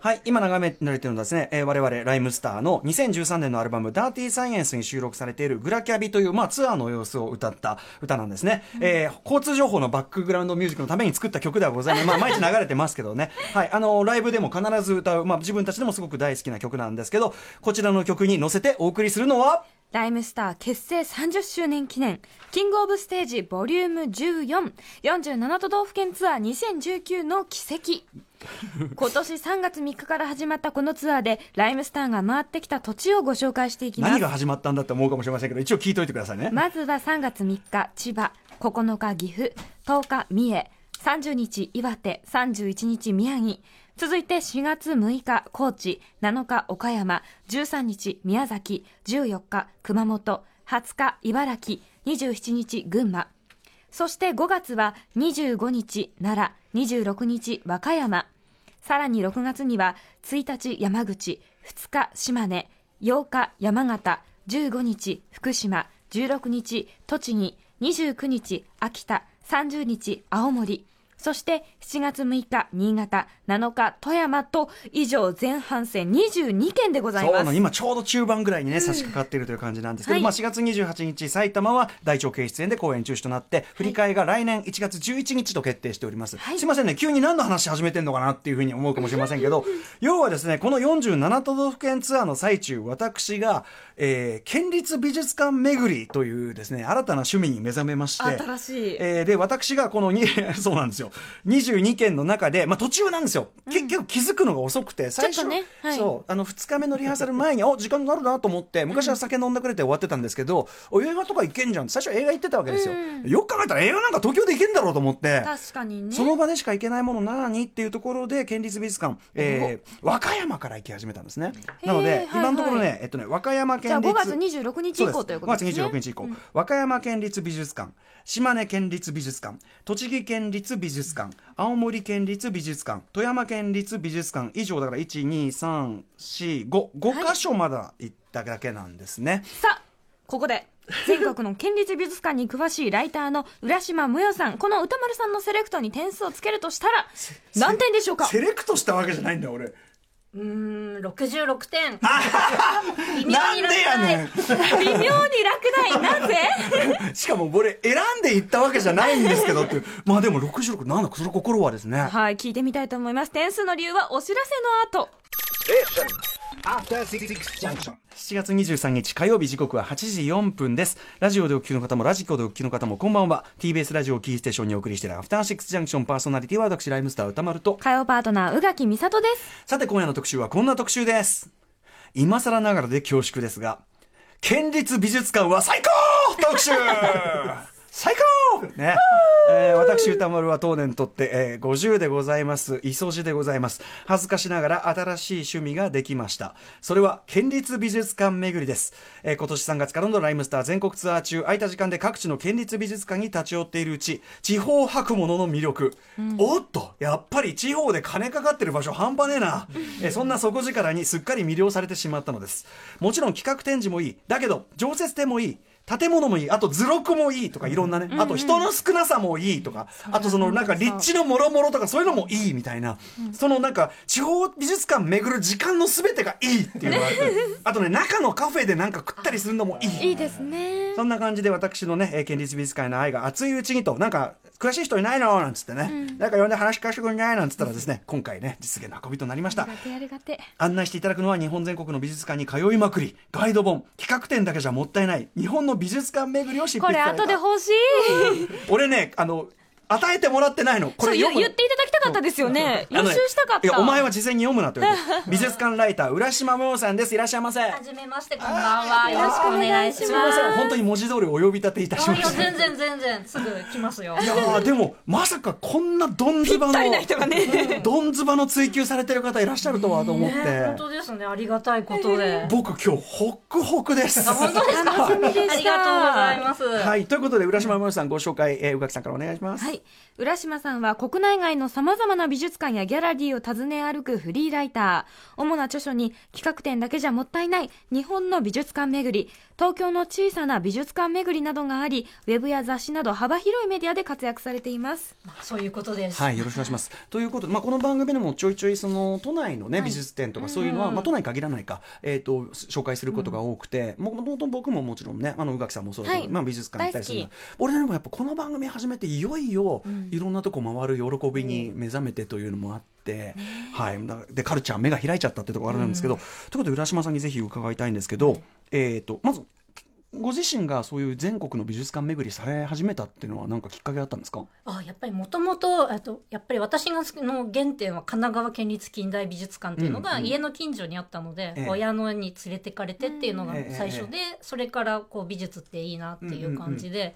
はい、今眺められてるのはですね、えー我々、ライムスターの2013年のアルバム、ダーティーサイエンスに収録されているグラキャビという、まあ、ツアーの様子を歌った歌なんですね。えー交通情報のバックグラウンドミュージックのために作った曲ではございます。まあ、毎日流れてますけどね。はい、あの、ライブでも必ず歌う、まあ、自分たちでもすごく大好きな曲なんですけど、こちらの曲に乗せてお送りするのは、ライムスター結成30周年記念、キングオブステージボリューム14、47都道府県ツアー2019の奇跡。今年3月3日から始まったこのツアーで、ライムスターが回ってきた土地をご紹介していきます。何が始まったんだって思うかもしれませんけど、一応聞いといてくださいね。まずは3月3日、千葉、9日、岐阜、10日、三重、30日、岩手、31日、宮城、続いて4月6日、高知、7日、岡山、13日、宮崎、14日、熊本、20日、茨城、27日、群馬、そして5月は25日、奈良、26日、和歌山、さらに6月には1日山口、2日島根、8日山形、15日福島、16日栃木、29日秋田、30日青森、そして7月6日新潟、7日富山と以上前半戦22件でございます。そうなの今ちょうど中盤ぐらいにね、差し掛かっているという感じなんですけど、はいまあ4月28日埼玉は大腸経出演で公演中止となって振り替えが来年1月11日と決定しております、はいすいませんね急に何の話始めてんのかなっていうふうに思うかもしれませんけど 要はですねこの47都道府県ツアーの最中私が、えー県立美術館巡りというですね新たな趣味に目覚めまして新しい。えーで、私がこのに、そうなんですよ。22件の中で、まあ途中なんですよ。け結構気づくのが遅くて、最初、ねはいそう、あの、2日目のリハーサル前に、お、時間があるなと思って、昔は酒飲んでくれて終わってたんですけど、お映画とか行けんじゃん。最初映画行ってたわけですよ。よく考えたら映画なんか東京で行けんだろうと思って。確かにね。その場でしか行けないものなにっていうところで、県立美術館、えー和歌山から行き始めたんですね。なので、今のところね、えっとね、和歌山じゃあ県立。5月26日以降ということですね。5月26日以降、和歌山県立美術館島根県立美術館栃木県立美術館青森県立美術館富山県立美術館以上だから12345箇所まだ行っただけなんですね。さあ、ここで、全国の県立美術館に詳しいライターの浦島もよさん、この歌丸さんのセレクトに点数をつけるとしたら、何点でしょうか？セレクトしたわけじゃないんだよ俺。うーん、66点。微 妙なんにでやねん。微妙に落第、なぜ？しかも俺選んで行ったわけじゃないんですけどっていう。まあでも66なんだその心はですね。はい、聞いてみたいと思います。点数の理由はお知らせの後。After Six Junction. 7月23日火曜日時刻は8時4分です。ラジオでお聞きの方もラジコでお聞きの方もこんばんは。TBS ラジオをキーステーションにお送りしているアフターシックスジャンクションパーソナリティは私ライムスター歌丸と。火曜パートナー、宇垣美里です。さて今夜の特集はこんな特集です。今更ながらで恐縮ですが、県立美術館は最高特集最高ね。えー私歌丸は当年とって、えー50でございます。磯路でございます。恥ずかしながら新しい趣味ができました。それは県立美術館巡りです。えー今年3月からのライムスター全国ツアー中、空いた時間で各地の県立美術館に立ち寄っているうち、地方博物の魅力。おっと、やっぱり地方で金かかってる場所半端ねえな。えーそんな底力にすっかり魅了されてしまったのです。もちろん企画展示もいい。だけど、常設展もいい。建物もいい。あと図録もいいとかいろんなね。あと人の少なさもいいとか。あとそのなんか立地のもろもろとかそういうのもいいみたいな。そのなんか地方美術館巡る時間の全てがいいっていうのがあって。あとね、中のカフェでなんか食ったりするのもいい。いいですね。そんな感じで私のね、えー県立美術館への愛が熱いうちにと、なんか、詳しい人いないの？なんつってね、なんか呼んで話聞かせてくれない？なんつったらですね、今回ね、実現の運びとなりました。案内していただくのは日本全国の美術館に通いまくり、ガイド本、企画展だけじゃもったいない、日本の美術館巡りを執これ筆された。後で欲しい。俺ね、あの、与えてもらってないの。こそう、れ言言っていただきたかったですよね。予習したかった。いや、お前は事前に読むなって言われて。美術館ライター、浦島もよさんです。いらっしゃいませ。はじめまして、こんばんは。よろしくお願いします。すみません、本当に文字通りお呼び立ていたしあいや、ました。全然全然、すぐ来ますよ。いやーでもまさかこんなどんずばのぴったりな人がねどんずばの追求されてる方いらっしゃるとはと思っねて本当ですね、ありがたいことで。僕今日ホックホクです本当ですか楽しみでしたありがとうございます。はいということで浦島もよさんご紹介、えー、宇垣さんからお願いします、はい。浦島さんは国内外の様々な美術館やギャラリーを訪ね歩くフリーライター。主な著書に企画展だけじゃもったいない日本の美術館巡り、東京の小さな美術館巡りなどがありウェブや雑誌など幅広いメディアで活躍されています。まあそういうことです。はい、よろしくお願いします。ということで、まあ、この番組でもちょいちょいその都内のね、美術展とかそういうのは、まあ、都内に限らないか、えっ、と紹介することが多くて、もともと僕ももちろんね、あの宇垣さんもそうだけど、はい。まあ美術館行ったりする俺でもやっぱこの番組始めていよいよいろんなとこ回る喜びに目覚めてというのもあって、はい、だでカルチャー目が開いちゃったってところあるんですけど、ということで浦島さんにぜひ伺いたいんですけど、えっ、とまずご自身がそういう全国の美術館巡りされ始めたっていうのは何かきっかけあったんですか？あやっぱりもともとやっぱり私がの原点は神奈川県立近代美術館っていうのがうんうん家の近所にあったので、ええ。親のに連れてかれてっていうのが最初で、それからこう美術っていいなっていう感じで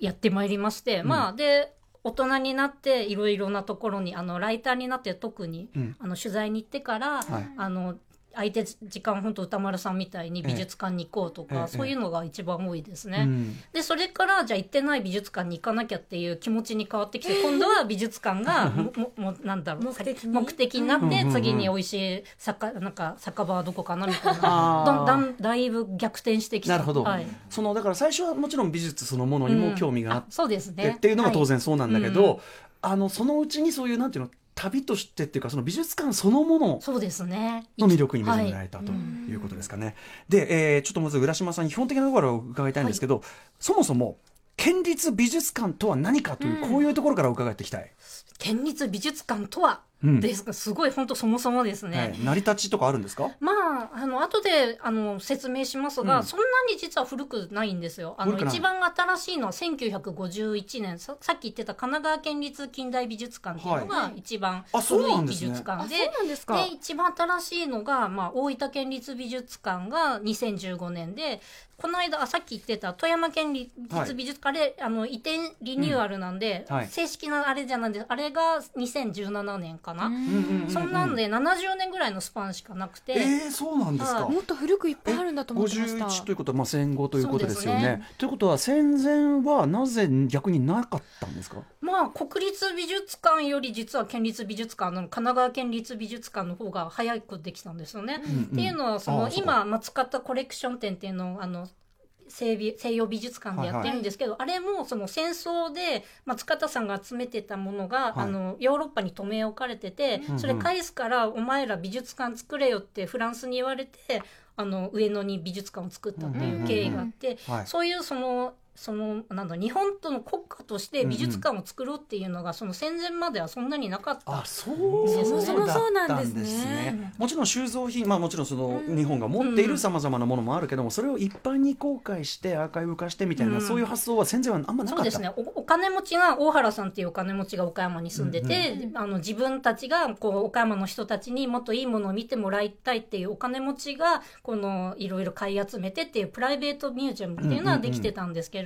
やってまいりまして、まあで大人になっていろいろなところにあのライターになって特に、うん。あの取材に行ってから、はい。あの空いて時間本当歌丸さんみたいに美術館に行こうとか、ええ。そういうのが一番多いですね。うん。でそれからじゃあ行ってない美術館に行かなきゃっていう気持ちに変わってきて、今度は美術館が もももなんだろう目的に？目的になって、うんうんうん。次に美味しい酒なんか酒場はどこかなみたいなだんだんだいぶ逆転してきた。なるほど、はい。そのだから最初はもちろん美術そのものにも興味があっうんそうですて、ね。っていうのが当然そうなんだけど、はい。あのそのうちにそういうなんていうの旅としてっていうかその美術館そのものそうですね。の魅力に目覚められたとはい。うことですかね。で、えーちょっとまず浦島さんに基本的なところを伺いたいんですけど、そもそも県立美術館とは何かという、こういうところから伺っていきたい。県立美術館とは、うんですがすごい本当そもそもですね、はい、成り立ちとかあるんですか？まあ、あの後であの説明しますが、うん。そんなに実は古くないんですよ。あの一番新しいのは1951年。ささっき言ってた神奈川県立近代美術館っていうのが一番古いんですね。あそう術館で。で一番新しいのが、まあ、大分県立美術館が2015年でこの間あさっき言ってた富山県立美術館、あれあの移転リニューアルなんで、うん。はい。正式なあれじゃないんであれが2017年かな、うんうんうんそんなんで70年ぐらいのスパンしかなくて。えー、そうなんですか。はい。もっと古くいっぱいあるんだと思ってました。51ということはまあ戦後ということですよね。ねということは戦前はなぜ逆になかったんですか？まあ国立美術館より実は県立美術館の神奈川県立美術館の方が早くできたんですよね。っていうのはその今松方コレクション展っていうのをあの西美西洋美術館でやってるんですけど、あれもその戦争で松方さんが集めてたものが、はい。あのヨーロッパに留め置かれてて、うんそれ返すからお前ら美術館作れよってフランスに言われてあの上野に美術館を作ったっていう経緯があって、はい。そういうそのそのなんだ日本との国家として美術館を作ろうっていうのが、その戦前まではそんなになかった。あそうそもそもそうなんですね。だったんもちろん収蔵品、まあ、もちろんその日本が持っているさまざまなものもあるけども、それを一般に公開してアーカイブ化してみたいな、うん。そういう発想は戦前はあんまなかった。そうですね。おお金持ちが大原さんっていうお金持ちが岡山に住んでて、あの自分たちがこう岡山の人たちにもっといいものを見てもらいたいっていうお金持ちがこのいろいろ買い集めてっていうプライベートミュージアムっていうのはできてたんですけれども、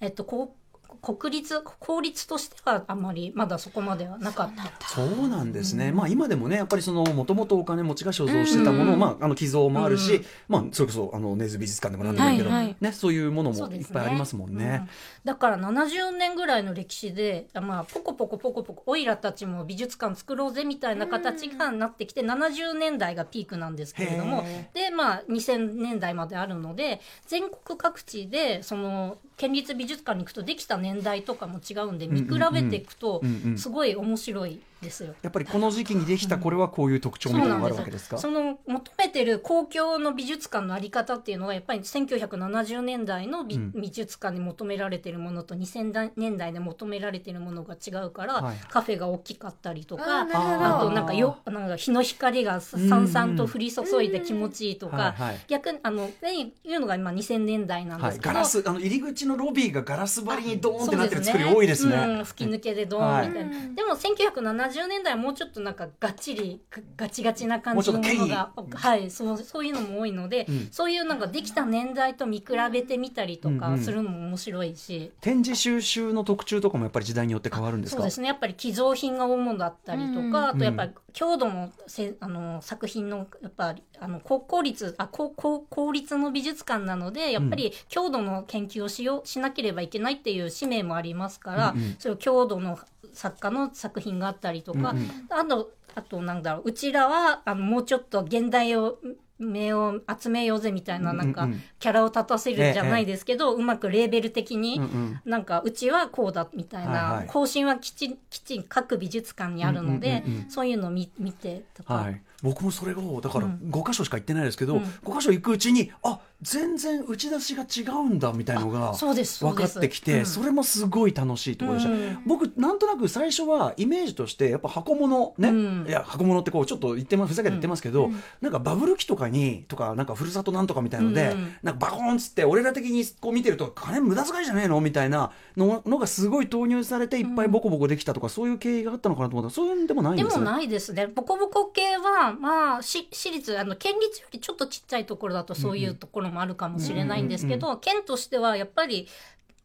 えっとこ国立公立としてはあんまりまだそこまではなかった。そうなんですね、まあ今でもねやっぱりそのもともとお金持ちが所蔵してたものを、まああの寄贈もあるし、うん。まあそれこそあの根津美術館でもなんでもいいけど、はい。はいねそういうものもいっぱいありますもんね。うん。だから70年ぐらいの歴史で、まあ、ポコポコポコポコオイラたちも美術館作ろうぜみたいな形がなってきて、70年代がピークなんですけれども。へで、まあ、2000年代まであるので全国各地でその県立美術館に行くとできた年代とかも違うんで見比べていくとすごい面白いですよ。やっぱりこの時期にできたこれはこういう特徴みたいなのがあるわけですか？その求めてる公共の美術館のあり方っていうのはやっぱり1970年代の美,、うん。美術館に求められてるものと2000年代で求められてるものが違うから、はいカフェが大きかったりとかあとなんかよなんか日の光がささんさんと降り注いで気持ちいいとか、はいはい。逆にあのねいうのが今2000年代なんではい、すけど、ガラスあの入り口のロビーがガラス張りにドーンってなってる作り多いですね。うん、吹き抜けでドーンみたいな、はいでも1970年代はもうちょっとなんかがっちりガガチガチな感じのものがはいそうそういうのも多いので、うん。そういうなんかできた年代と見比べてみたりとうんうん。かするのも面白いし、展示収集の特注とかもやっぱり時代によって変わるんですか？そうですね。やっぱり寄贈品が主だったりとか、うん。あとやっぱり郷土のせあの作品のやっぱりあの公公立あ公公公立の美術館なのでやっぱり郷土の研究をしようしなければいけないっていう使命もありますから、うんうん。そういう郷土の作家の作品があったりとか、うんうん。あとあとなんだろううちらはあのもうちょっと現代を目を集めようぜみたいな、なんかキャラを立たせるじゃないですけど、うまくレーベル的になんか、うちはこうだみたいない方針はきちん、きちん各美術館にあるのでそういうのを見見てとか。はい、僕もそれをだからうん。5箇所しか行ってないですけど、うん。5箇所行くうちにあ全然打ち出しが違うんだみたいのが分かってきて、うん。それもすごい楽しいところでした、うん。僕なんとなく最初はイメージとしてやっぱ箱物ね、うん。いや箱物ってこうちょっと言ってまふざけて言ってますけど、なんかバブル期とかにとかなんかふるさとなんとかみたいので、うんなんかバコーンっつって俺ら的にこう見てると金無駄遣いじゃねえのみたいなののがすごい投入されていっぱいボコボコできたとか、そういう経緯があったのかなと思った。らそういうんでもないんですね。でもないですね。ボコボコ系は、まあ、し私立、あの、県立よりちょっとちっちゃいところだとそういうところもあるかもしれないんですけど、県としてはやっぱり、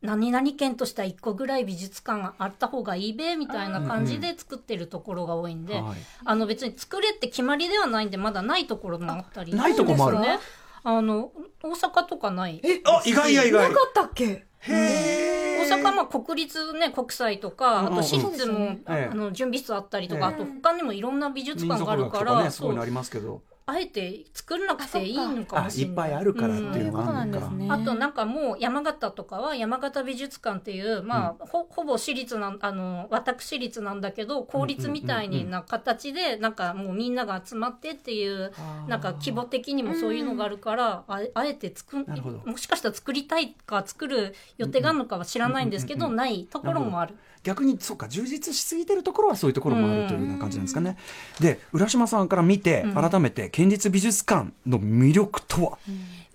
何々県としては1個ぐらい美術館があった方がいいべ、みたいな感じで作ってるところが多いんで、はい。あの別に作れって決まりではないんで、まだないところもあったり。あないとこもあるね。あの、大阪とかない。え？あ意外や意外。なかったっけ？へ大阪は国立ね、国際とか、あと私立も、ええ。あの、準備室あったりとか、ええ。あと他にもいろんな美術民館があるから、かねそういうのありますけどあえて作らなくていいのかあもしれない。いっぱいあるからっていうのがあるのか、ですねあとなんかもう山形とかは山形美術館っていう、まあ、ほほぼ私立なんあの私立なんだけど公立みたいにな形でなんかもうみんなが集まってっていうなんか規模的にもそういうのがあるからああえて作るもしかしたら作りたいか作る予定があるのかは知らないんですけどないところもある。逆にそうか充実しすぎてるところはそういうところもあるというような感じなんですかね。で浦島さんから見てうん。改めて県立美術館の魅力とは、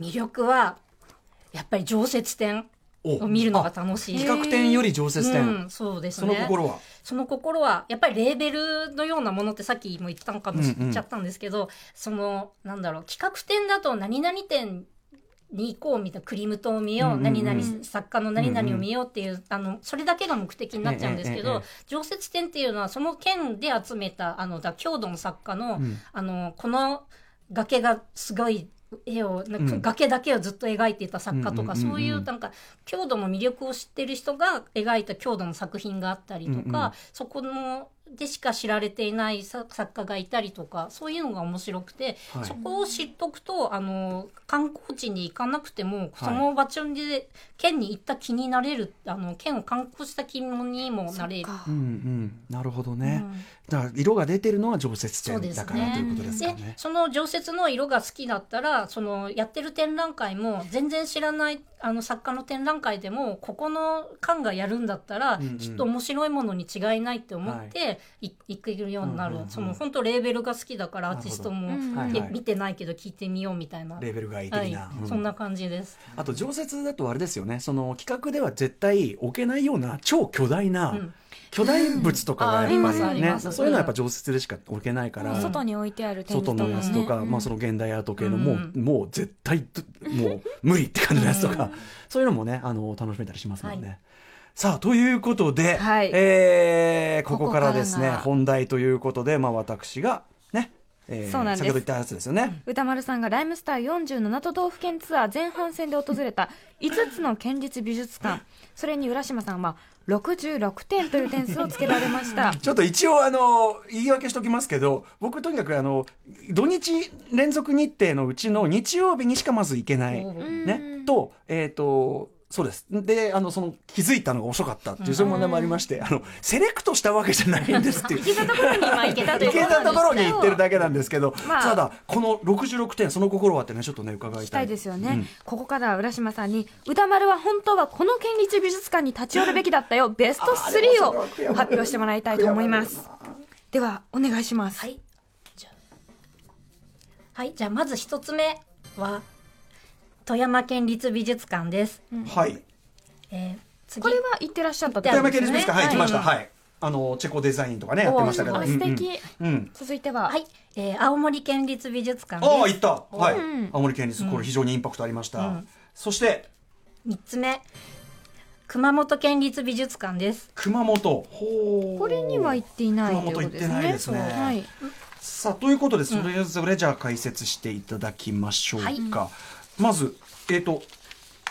魅力はやっぱり常設展を見るのが楽しい。企画展より常設展、うん、そうですそね。の心は？その心は、やっぱりレーベルのようなものってさっきも言ったのかもしうんうん。言っちゃったんですけど、その、なんだろう、企画展だと何々展に行こうみたいな、クリムトを見よう、何々作家の何々を見ようっていう、あの、それだけが目的になっちゃうんですけど常設展っていうのはその県で集めた、あの、だ郷土の作家の、うん。あの、この崖がすごい、絵をなんかうん。崖だけをずっと描いていた作家とか、そういうなんか郷土の魅力を知ってる人が描いた郷土の作品があったりとか、そこのでしか知られていない作作家がいたりとかそういうのが面白くて、はい。そこを知っとくとあの観光地に行かなくても、その場所で県に行った気になれるあの県を観光した気にもなれる。うんうん。なるほどね、うん。だから色が出てるのは常設そうです展だからというねことですかでね。その常設の色が好きだったらそのやってる展覧会も全然知らないあの作家の展覧会でもここの館がやるんだったら、うんうん。きっと面白いものに違いないって思って、い、行けるようになる、うんうんうん。その本当レーベルが好きだからアーティストも、見てないけど聞いてみようみたいな。レベルがいい的はい。な、うん。そんな感じです。あと常設だとあれですよね。その企画では絶対置けないような超巨大な、うん。巨大物とかがやっぱりますありね、ます。そういうのはやっぱ常設でしか置けないから、うん。外に置いてある展外示とかね。のやつとか、まあ、その現代アート系のもう,、うん。もう絶対もう無理って感じのやつとか、そういうのもねあの楽しめたりしますもんね。はいさあということで、はい。えーここからですね本題ということで、まあ、私がね、えーそうなんです。先ほど言ったやつですよね。歌丸さんがライムスター47都道府県ツアー前半戦で訪れた 5つの県立美術館。それに浦島さんは66点という点数をつけられました。ちょっと一応あの言い訳しておきますけど僕とにかくあの土日連続日程のうちの日曜日にしかまず行けない、ね、とえっ、とそうです。であのその気づいたのが遅かったっていうそういう問題もありましてあのセレクトしたわけじゃないんですっていう。行けたところには行けたという行けたところに行ってるだけなんですけど、まあ。ただこの66点その心はってねちょっとね伺いたい。したいですよね、うん。ここからは浦島さんに歌丸は本当はこの県立美術館に立ち寄るべきだったよ。ベスト3を発表してもらいたいと思います。ではお願いします、はい。じゃあ、はい、じゃあまず一つ目は、富山県立美術館です。はい。えー次。これは行ってらっしゃった富山県立美術館はい、はい来ました。はい。あのチェコデザインとかねやってましたけど。素敵、うん。続いては、はい、えー青森県立美術館です。ああ行った。はい、うん青森県立これ非常にインパクトありました、うん。そして。三つ目、熊本県立美術館です。熊本。ほうこれには行っていない熊本行ってないですね。はい、さあということでそれぞれじゃあ解説していただきましょうか、まずえっ、と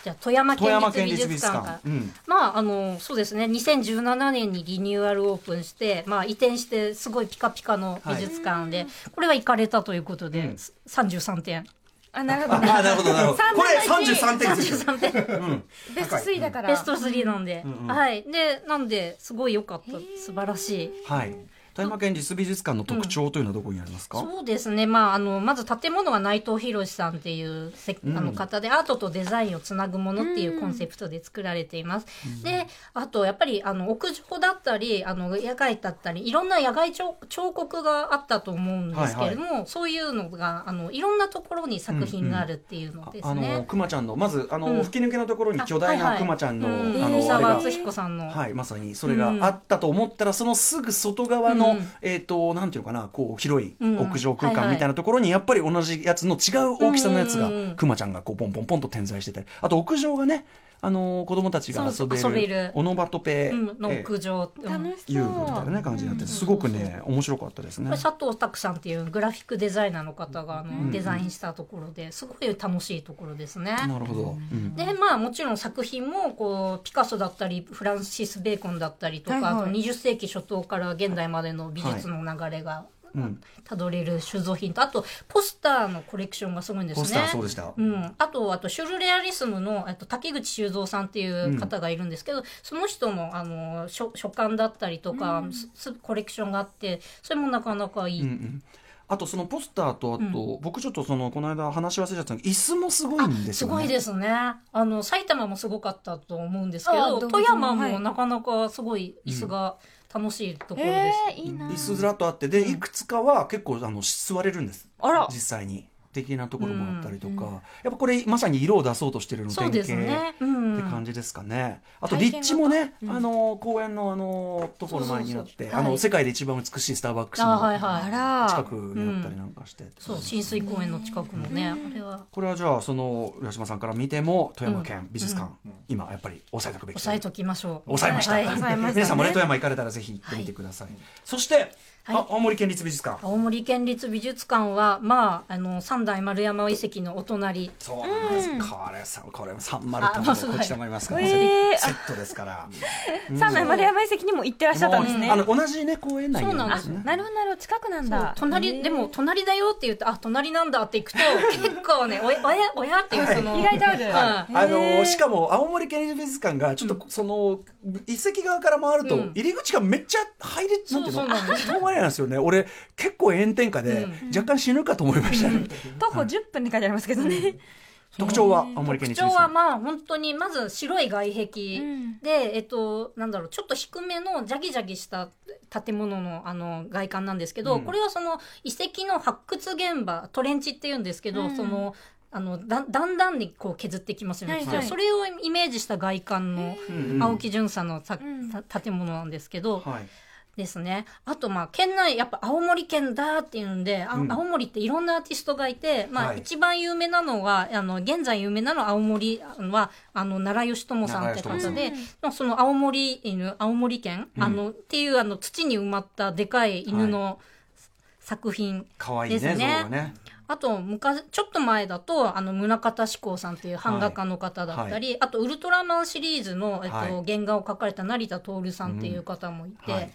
じゃあ富山県県立美術立美術館。うん。まあ、あの、そうですね。2017年にリニューアルオープンして、まあ、移転して、すごいピカピカの美術館で、これは行かれたということで、うん。33点。あなるほど。ああなるほどなるほど。三これ分の一33点ですよ。33点。うん。ベスト3だから。ベスト3なんで、うんうん。はい。でなんですごい良かった。素晴らしい。はい富山県立美術館の特徴というのはどこにありますか、そうですね、まあ、あのまず建物が内藤博さんっていうせうん。あの方で、アートとデザインをつなぐものっていうコンセプトで作られています。であとやっぱりあの屋上だったりあの野外だったりいろんな野外彫彫刻があったと思うんですけれども、そういうのがあのいろんなところに作品があるっていうのですあのね。くまちゃんのまずあの、うん。吹き抜けのところに巨大なくまちゃんの、うん。あのあれが。三沢敦彦さんの、はい、まさにそれがあったと思ったら、そのすぐ外側の、うん。えっ、と、なんていうのかな、こう、広いうん。屋上空間みたいなところに、やっぱり同じやつの違う大きさのやつがうん、くまちゃんがこう、ポンポンポンと点在してたり、あと屋上がね、あのー子供たちが遊べる、べる。オノバトペ、うん、のえ。屋上、遊具みたいなね、感じになってて、すごくね、面白かったですね。これ。佐藤拓さんっていうグラフィックデザイナーの方があの、んデザインしたところですごい楽しいところですね。なるほど。うん。でまあもちろん作品もこうピカソだったりフランシス・ベーコンだったりとか、はいはい。あと20世紀初頭から現代までの美術の流れがうん。たどれる収蔵品とあとポスターのコレクションがすごいんですね。ポスターそうでした。うん、あとあとシュルレアリスムのえっと竹口修造さんっていう方がいるんですけど、その人のあの書書簡だったりとか、すコレクションがあってそれもなかなかいい。うんうんあとそのポスターとあと、僕ちょっとそのこの間話し忘れちゃったの椅子もすごいんですよね。すごいですね。あの埼玉もすごかったと思うんですけど、富山はいもなかなかすごい椅子が楽しいところです。えー、いいな椅子ずらっとあってでいくつかは結構あの座れるんです。あら。実際に的なところもあったりとか、やっぱこれまさに色を出そうとしてるのそうですね。うん。って感じですかね。あと立地もね、あの公園のあのところの前になって、あのそうそうそう。はい。世界で一番美しいスターバックスあはい。の近くにあったりなんかして、そう浸水公園の近くのね、あれは。これはじゃあその浦島さんから見ても富山県美術館、今やっぱり抑えておくべき押さえときましょう。抑えました、はい。抑えましたね。皆さんもね富山行かれたらぜひ行ってみてください、そして、はい。あ青森県立美術館。青森県立美術館はまああの三代丸山遺跡のお隣。そうなんです、これさこれ三丸とこっちもありますから、えー。セットですから。三内丸山遺跡にも行ってらっしゃったんですね。もうあの同じね公園内にあるんですね。なるほどなるほど。近くなんそうだ隣でも隣だよって言うとあ隣なんだって行くと結構ねおやおやおやっていうその意外とある。うん。あのしかも青森県立美術館がちょっとその遺跡側から回るとうん。入り口がめっちゃ入りなんていうのなんです遠回りなんですよね。俺結構炎天下で若干死ぬかと思いました。ね徒歩10分って書いてありますけどね。特徴は青森県特徴はまあ本当にまず白い外壁ん。で、えっとなんだろうちょっと低めのジャギジャギした建物のあの外観なんですけど、うん。これはその遺跡の発掘現場トレンチっていうんですけど、うん。そのあのだだんだんにこう削っていきますよね、はいはい。それをイメージした外観のうんうん青木淳さんのさ、ん。た建物なんですけど、はいですね。あと、まあ、県内、やっぱ青森県だっていうんで、あうん。青森っていろんなアーティストがいて、まあ、はい。一番有名なのは、あの、現在有名なのは青森は、あの、奈良義友さんって奈良方で、まあその青森犬、青森県、うん。あの、っていう、あの、土に埋まったでかい犬の作品。可愛いね像ですねがね。あと、昔、ちょっと前だと、あの、宗像志功さんっていう版画家の方だったり、あと、ウルトラマンシリーズの、えっと、はい。原画を描かれた成田徹さんっていう方もいて、はい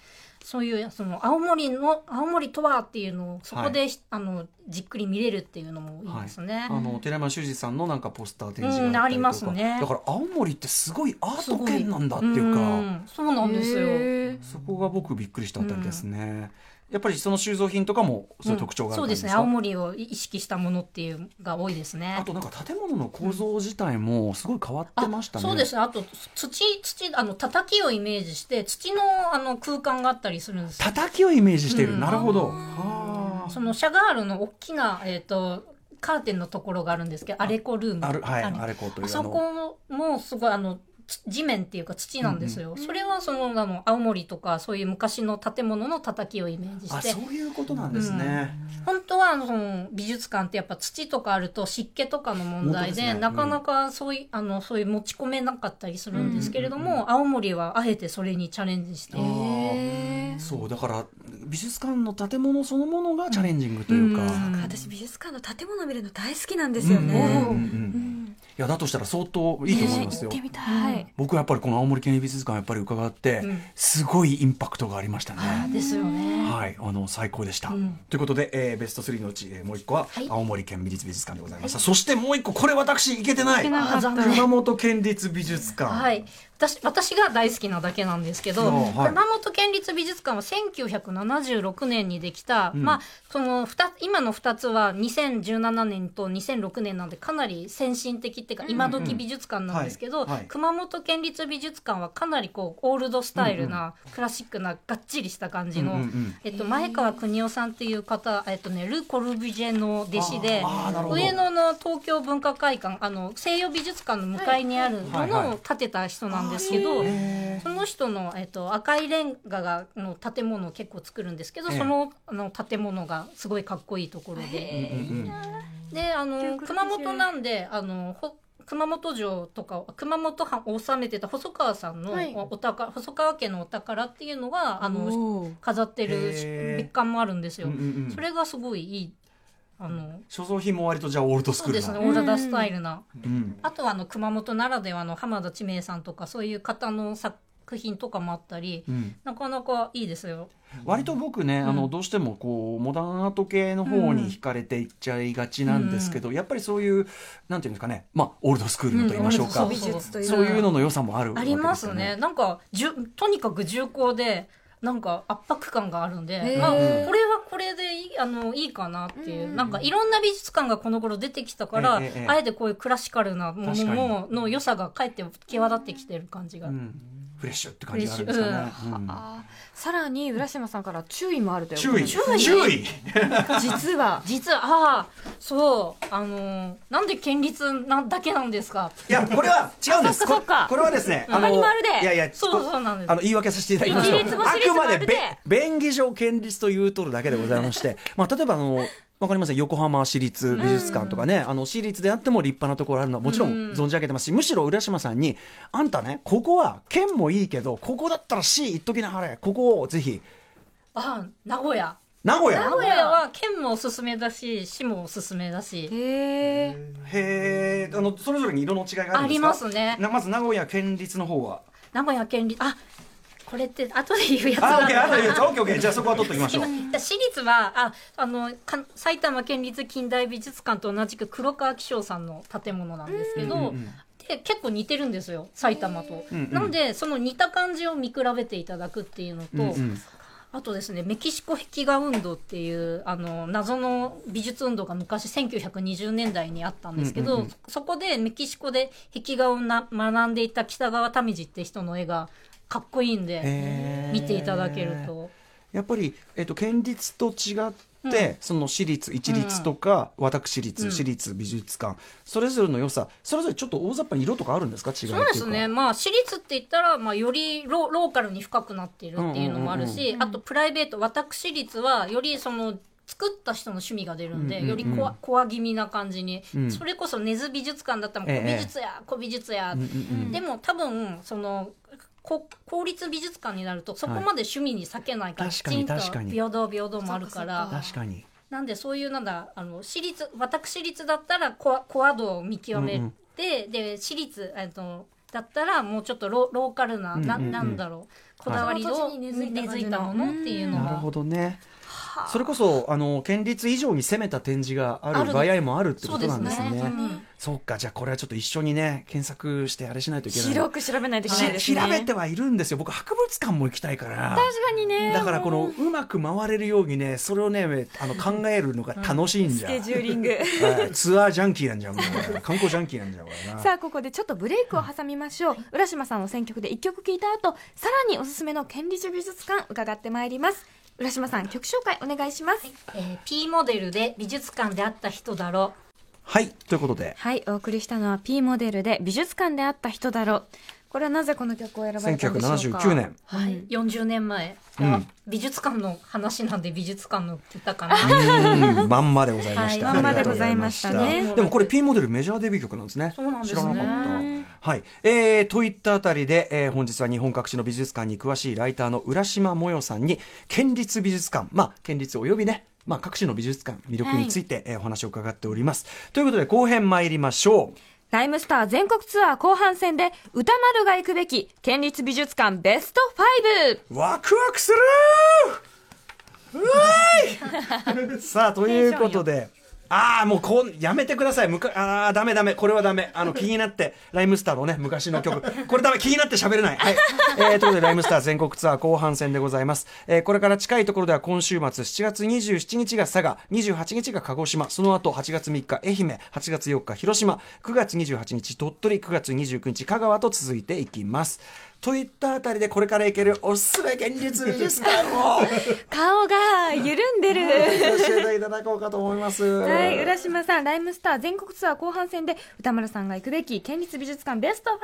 そういう、その、青森の、青森とはっていうのを、そこで、あの、じっくり見れるっていうのもいいですね。あの寺山修司さんのなんかポスター展示があったりますね。だから青森ってすごいアート圏なんだっていうか、ん。そうなんですよ。へそこが僕びっくりしたあたりですね、やっぱりその収蔵品とかもそういう特徴があるそうですね。感じですか、青森を意識したものっていうが多いですね。あとなんか建物の構造自体もすごい変わってましたね。そうですね。あと、土、土、あの、叩きをイメージして、土の、あの、空間があったりするんですよ叩きをイメージしている。うんなるほど。はそのシャガールの大きな、えっ、と、カーテンのところがあるんですけど、アレコルーム。あ。あるはいあれあれこうというあそこもすごい、あの、つ地面っていうか土なんですよ。それはその、あの、青森とかそういう昔の建物の叩きをイメージあして、そういうことなんですね。本当はあのその美術館ってやっぱ土とかあると湿気とかの問題で本当ですね。なかなかそういう、あのそういう持ち込めなかったりするんですけれども、青森はあえてそれにチャレンジして。そうだから美術館の建物そのものがチャレンジングというか。うん。私美術館の建物見るの大好きなんですよね、うんうんうんうんいやだとしたら相当いいと思いますよ行ってみたい。僕はやっぱりこの青森県立美術館やっぱり伺って、うんすごいインパクトがありましたね。ですよね。はい、あの最高でした。んということで、えーベスト3のうち、えーもう一個ははい青森県美術美術館でございました。そしてもう一個、これ私行けてない。熊本県立美術館。はい、私私が大好きなだけなんですけど、はい熊本県立美術館は1976年にできた、うんまあその今の2つは2017年と2006年なんでかなり先進的っていうか今時美術館なんですけど、熊本県立美術館はかなりこうオールドスタイルな、クラシックながっちりした感じの、えっと、前川邦夫さんっていう方、えっとね、ル・コルビュジエの弟子で上野の東京文化会館あの西洋美術館の向かいにあるものを建てた人なんですけど、その人の、えっと、赤いレンガがの建物を結構作るんですけど、ええ。そのあの建物がすごいかっこいいところで、であの熊本なんであのほ熊本城とか熊本藩を治めてた細川さんのはい。お宝、細川家のお宝っていうのがあの飾ってる別館もあるんですよ。うんうんうん。それがすごいいいあの所蔵品も割とじゃあオールドスクールな。そうですね。オーラダスタイルな。うん。あとはあの熊本ならではの浜田知明さんとかそういう方の作品とかもあったり、うん。なかなかいいですよ。割と僕ね、あのどうしてもこうモダンアート系の方に惹かれていっちゃいがちなんですけど、やっぱりそういうなんていうんですかね、まあオールドスクールのと言いましょうか、う。ん美術というそういうのの良さもあるわけですよありますね。。なんかじゅとにかく重厚で。なんか圧迫感があるんで、ー。まあ、これはこれでいいあのいいかなっていう、なんかいろんな美術館がこの頃出てきたから、あえてこういうクラシカルなものもの良さがかえって際立ってきてる感じが、うんフレッシュって感じがあるんですかね。うん。さらに浦島さんから注意もあるという注意。注意。注意。実は実はああそうあのーなんで県立なだけなんですか？いやこれは違うんです。そっかここれはですね、あるで。いやいやそうそうなんです。あの言い訳させていただきましょう。あくまで 便宜上県立と言うとるだけでございまして、まあ例えばあの。わかりません横浜市立美術館とかね、あの市立であっても立派なところあるのはもちろん存じ上げてますし、むしろ浦島さんにあんたねここは県もいいけどここだったら市行っときなはれ。ここをぜひ。ああ名古屋。名古屋？名古屋は県もおすすめだし市もおすすめだし。へえへえあのそれぞれに色の違いがあるんですか？ありますね。なまず名古屋県立の方は。名古屋県立あこれって後で言うやつあ、オッケー、あとだ言うと、オッケー、オッケー、じゃあそこは取っときましょう。今私立はああのか埼玉県立近代美術館と同じく黒川紀章さんの建物なんですけど、うんうんうんで結構似てるんですよ埼玉と、うんうんなのでその似た感じを見比べていただくっていうのと、うんうんあとですねメキシコ壁画運動っていうあの謎の美術運動が昔1920年代にあったんですけど、そこでメキシコで壁画をな学んでいた北川民次って人の絵がかっこいいんで見ていただけると。やっぱり、えっと、県立と違って、その私立一律とか、私立、うん。私立美術館それぞれの良さそれぞれちょっと大雑把に色とかあるんですか？違いっていうか。そうですね、まあ、私立って言ったら、まあ、よりロローカルに深くなっているっていうのもあるし、あとプライベート私立はよりその作った人の趣味が出るんで、うんうんうん。よりコアコア気味な感じに、うん。それこそ根津美術館だったらええ。古美術や、古美術や、うんうんうん。でも多分そのこ公立美術館になるとそこまで趣味に避けないから、確かにきちんと平等平等もあるから確かに。なんでそういうなんだあの私立私立だったらコアコア度を見極めて、うんで私立えっとだったらもうちょっとロローカルな、なうんうんうん。なんだろうこだわりを根付いたものっていうのが。なるほどねそれこそあの県立以上に攻めた展示がある場合もあるってことなんですね。そうかじゃあこれはちょっと一緒にね検索してあれしないといけない広く調べないといけないですしね調べてはいるんですよ。僕博物館も行きたいから。確かにね。だからこのもううまく回れるようにねそれをねあの考えるのが楽しいんじゃ。ん、スケジューリング。はい。ツアージャンキーなんじゃんもう。観光ジャンキーなんじゃんこれなさあここでちょっとブレイクを挟みましょう、浦島さんの選曲で一曲聴いた後さらにおすすめの県立美術館伺ってまいります浦島さん曲紹介お願いします。えー P モデルで美術館であった人だろ。はいということで。はいお送りしたのは P モデルで美術館であった人だろう。これはなぜこの曲を選ばれたんでしょうか？1979年。う、はい、40年前、うん。美術館の話なんで美術館の歌かな。うん。まんまでございました、はいまんまでございましたね。でもこれ P モデルメジャーデビュー曲なんですね。そうなんですね。知らなかったはい。えー、といったあたりで、えー本日は日本各地の美術館に詳しいライターの浦島もよさんに県立美術館まあ県立およびねまあ、各地の美術館魅力について、えーお話を伺っております、ということで後編参りましょう。ライムスター全国ツアー後半戦で歌丸が行くべき県立美術館ベスト5ワクワクするーうわーい。さあということでああもうこうやめてください。むかああダメダメ。これはダメ。あの 気になってライムスターのね昔の曲。これダメ気になって喋れない。はい、えー、ということでライムスター全国ツアー後半戦でございます、えー、これから近いところでは今週末7月27日が佐賀28日が鹿児島。その後8月3日愛媛8月4日広島。9月28日鳥取。9月29日香川と続いていきますといったあたりでこれから行けるおすすめ現実美術館を顔が緩んでる教えていただこうかと思います。はい、浦島さん、ライムスター全国ツアー後半戦で歌丸さんが行くべき県立美術館ベスト5。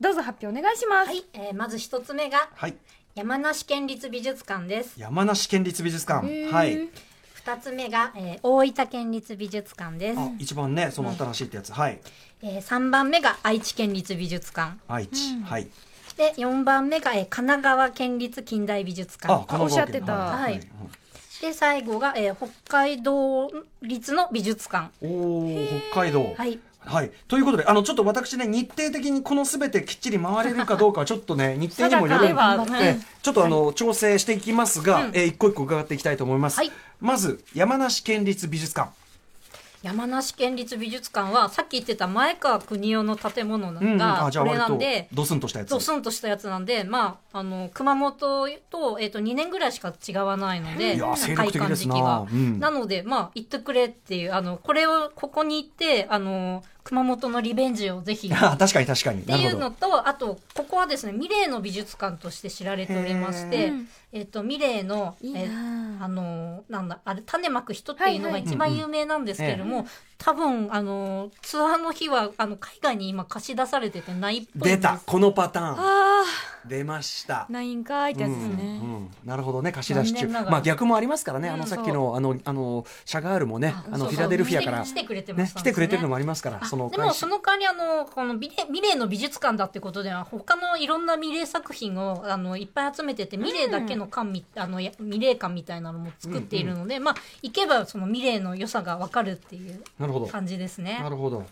どうぞ発表お願いします。はい、えーまず一つ目がはい。山梨県立美術館です山梨県立美術館。はい。二つ目が、えー大分県立美術館です、あ、一番ね、その新しいってやつ。はい。えー、3番目が愛知県立美術館愛知。はい。で4番目が、えー神奈川県立近代美術館。おっしゃってた。はい。で最後が、えー北海道立の美術館。おお、北海道。はい。はい。ということで、あの、ちょっと私ね、日程的にこのすべてきっちり回れるかどうかは、ちょっとね、日程にもよる定かではええ。ちょっとあの、調整していきますが、えー一個一個伺っていきたいと思います。はい。まず、山梨県立美術館。山梨県立美術館はさっき言ってた前川国夫の建物うんうん。これなんで、ドスンとしたやつ。ドスンとしたやつなんで、まあ、あの熊本と,、えー、と2年ぐらいしか違わないので開館時期が、うん。なのでまあ行ってくれっていうあのこれをここに行ってあの熊本のリベンジをぜひ。あ確かに確かに。っていう。のとあとここはですねミレーの美術館として知られておりまして、えっとミレーのいいなえああのなんだあれ種まく人っていうのが一番有名なんですけれども、うん多分あのツアーの日はあの海外に今貸し出されててないっぽい出たこのパターン。あ出ました。ー、。ナインかーいってやつですね。うんうん。なるほどね貸し出し中。残念ながら。まあ逆もありますからね、あのうんさっきのあのあのシャガールもねあのそうそうフィラデルフィアから来てくれてまねした来てくれてるのももありますからあそのでもその代わりあのこのミレミレーの美術館だってことでは他のいろんなミレー作品をあのいっぱい集めててミレーだけの館み、あのやミレー館みたいなのも作っているので、まあ行けばそのミレーの良さがわかるっていう。なるほど。感じですね。な。るほど。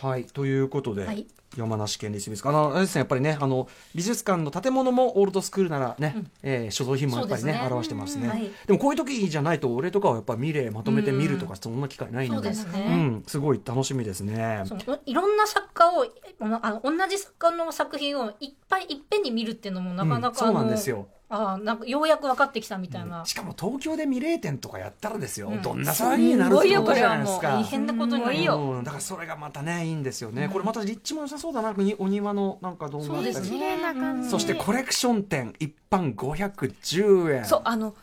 はい。ということで、はい。山梨県立美術館あのあれですねやっぱりねあの美術館の建物もオールドスクールならね、えー所蔵品もやっぱりねね。表してますね、うん。はい。でもこういう時じゃないと俺とかはやっぱミレーまとめて見るとかそんな機会ないので,、そうですね。うん、すごい楽しみですね。いろんな作家をあの同じ作家の作品をいっぱいいっぺんに見るっていうのもなかなか、うんそうなんですよあなんかようやく分かってきたみたいな、しかも東京でミレー店とかやったらですよ、うん。どんな騒ぎになるってことじゃないですか。大変なことにいいよ。うん。だからそれがまたねいいんですよね、これまた立地も良さそうだな。にお庭のなんか動画そうですね。そしてコレクション店一般510円そう、あの、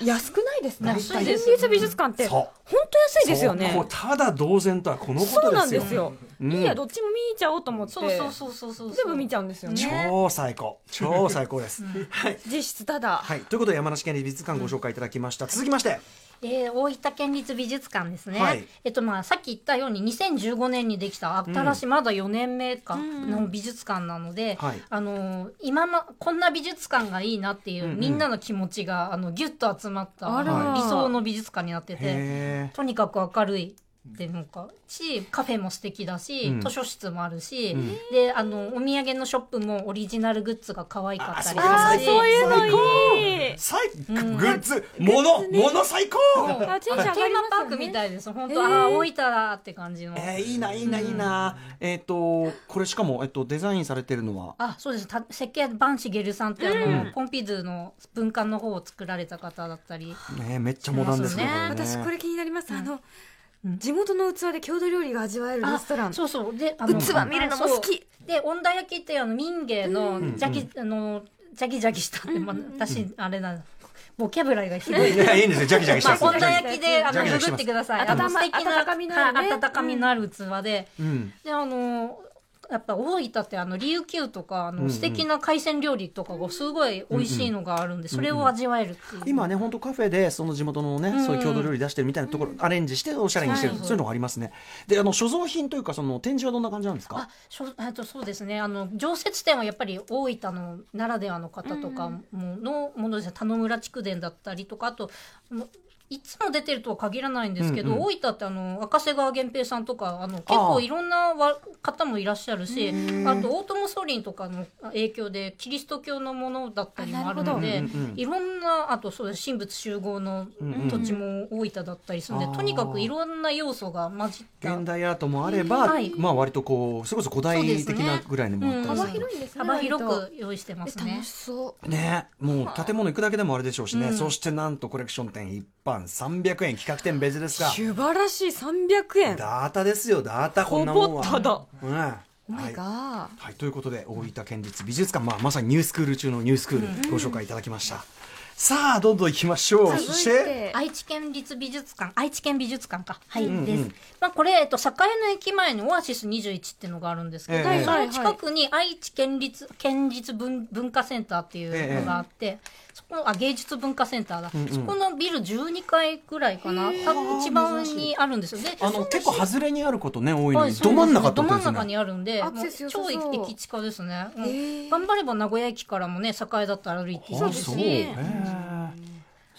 安くない？ですね。安い県です立美術館って、そう。本当安いですよね。ただ同然とはこのことですよ。そうなんですよ。うん。いいや、どっちも見ちゃおうと思って。そうそうそうそうそう全部見ちゃうんですよね。超最高。超最高です、はい。実質ただ。はい、ということで山梨県立美術館ご紹介いただきました、続きましてで大分県立美術館ですね、はい。えっとまあ、さっき言ったように2015年にできた新しい、まだ4年目かの美術館なので、はい。あの今まこんな美術館がいいなっていう、うんうん。みんなの気持ちがあのギュッと集まった理想の美術館になっててへとにかく明るいっていうのかしカフェも素敵だし、うん。図書室もあるし、ん。であのお土産のショップもオリジナルグッズが可愛かったりああ、するしそういうのいい。最グッズ。ものもの最高。あテンション上がりますよね。テーマパークみたいです。本当、ああ大分だって感じの。えー、いいないいないいな、えっ、とこれしかも、えっと、デザインされてるのは？あそうです。た設計バンシゲルさんってあの、ポンピドゥの文館の方を作られた方だったりねめっちゃモダンですね。そう私これ気になります。あの、地元の器で郷土料理が味わえるレストラン。そうそう。であの器見るのも好き。で温田焼きっていうあの民芸のジャギ、あのジャギジャギした私あれなボキャブラリーがひどい。いやいいんですよ。ジャキジャキしまあ、たやつ温田焼きであのググってください。温かみのある温かみのある器で、うん。であのやっぱ大分ってあの琉球とかあの素敵な海鮮料理とかがすごい美味しいのがあるんで、それを味わえるっていう。今ね本当カフェでその地元のね、ん。そういう郷土料理出してるみたいなところアレンジしておしゃれにしてる、はい。そういうのがありますね。であの所蔵品というかその展示はどんな感じなんですか？あしょとそうですね。あの常設展はやっぱり大分のならではの方とかものものですね。田野村筑前だったりとかあともいつも出てるとは限らないんですけど、うんうん。大分ってあの赤瀬川源平さんとかあの結構いろんなわ方もいらっしゃるしあと大友宗麟とかの影響でキリスト教のものだったりもあるのでいろんなあとそうです神仏集合の土地も大分だったりするんで、あーとにかくいろんな要素が混じった。現代アートもあれば、はい。まあ割とこうそれこそ古代的なぐらいのものだったりする。幅広いんですね幅広く用意してますえね楽しそう。ねもう建物行くだけでもあれでしょうしね、うん。そしてなんとコレクション店一般300円企画店別ですが。素晴らしい300円。ダータですよダータこほんなもんは。ぼただ。うん。はいが。はい、ということで大分県立美術館、まあ、まさにニュースクール中のニュースクールご紹介いただきました、さあどんどん行きましょう。そし続いて。て。愛知県立美術館。愛知県美術館か。はい、うんうん。です、まあ、これ、えっと、栄の駅前にオアシス21っていうのがあるんですけど、ええその近くに愛知県立県立文文化センターっていうのがあって、そこのあ芸術文化センターだ、んうん。そこのビル12階ぐらいかな、多分一番にあるんですよ。であの結構外れにあることね多いのに、ど真ん中ど真ん中にあるんで、超駅近ですね。頑張れば名古屋駅からもね、栄だったら歩いていいあですし。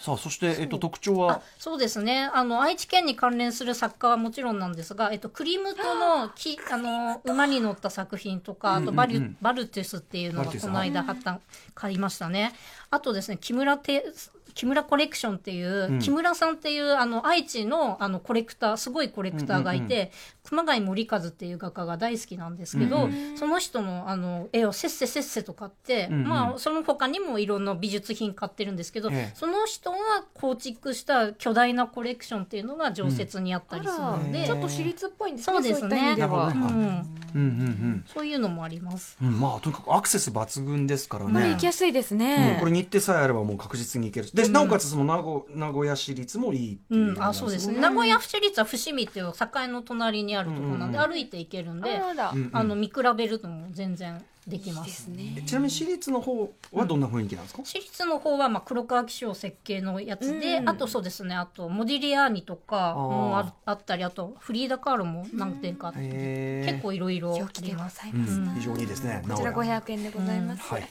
さあそして、えっと、特徴は？あそうですね。あの愛知県に関連する作家はもちろんなんですが、えっと、クリムトのきあの馬に乗った作品とかあとバリュ、うんうん。うんバルテュスっていうのがこの間発端買いましたね。あとですね木村て木村コレクションっていう、うん。木村さんっていうあの愛知のあのコレクターすごいコレクターがいて、熊谷森和っていう画家が大好きなんですけど、うんその人のあの絵をせっせせっせと買って、うんうん。まあその他にもいろんな美術品買ってるんですけど、ええ。その人が構築した巨大なコレクションっていうのが常設にあったりするのうん。で、ちょっと私立っぽいんですねそうですね。そういうのもあります。うん、うん、まあとにかくアクセス抜群ですからね。まあ行きやすいですうんねこれ日程さえあればもう確実に行ける。で、なおかつその名古名古屋市立もいいってう、いうん。あそうですね。名古屋市立は伏見っていう境の隣にあるところなんで、うんうん歩いて行けるんで、あらうんうん。あの見比べるのも全然できます。ですね。ちなみに私立の方はどんな雰囲気なんですか、私立の方はまあ黒川紀章設計のやつで、うん。あとそうですねあとモディリアーニとかもあああったりあとフリーダ・カールも何点かあって、結構いろいろ。非常にいいですね。こちら名古屋。500円でございます、はい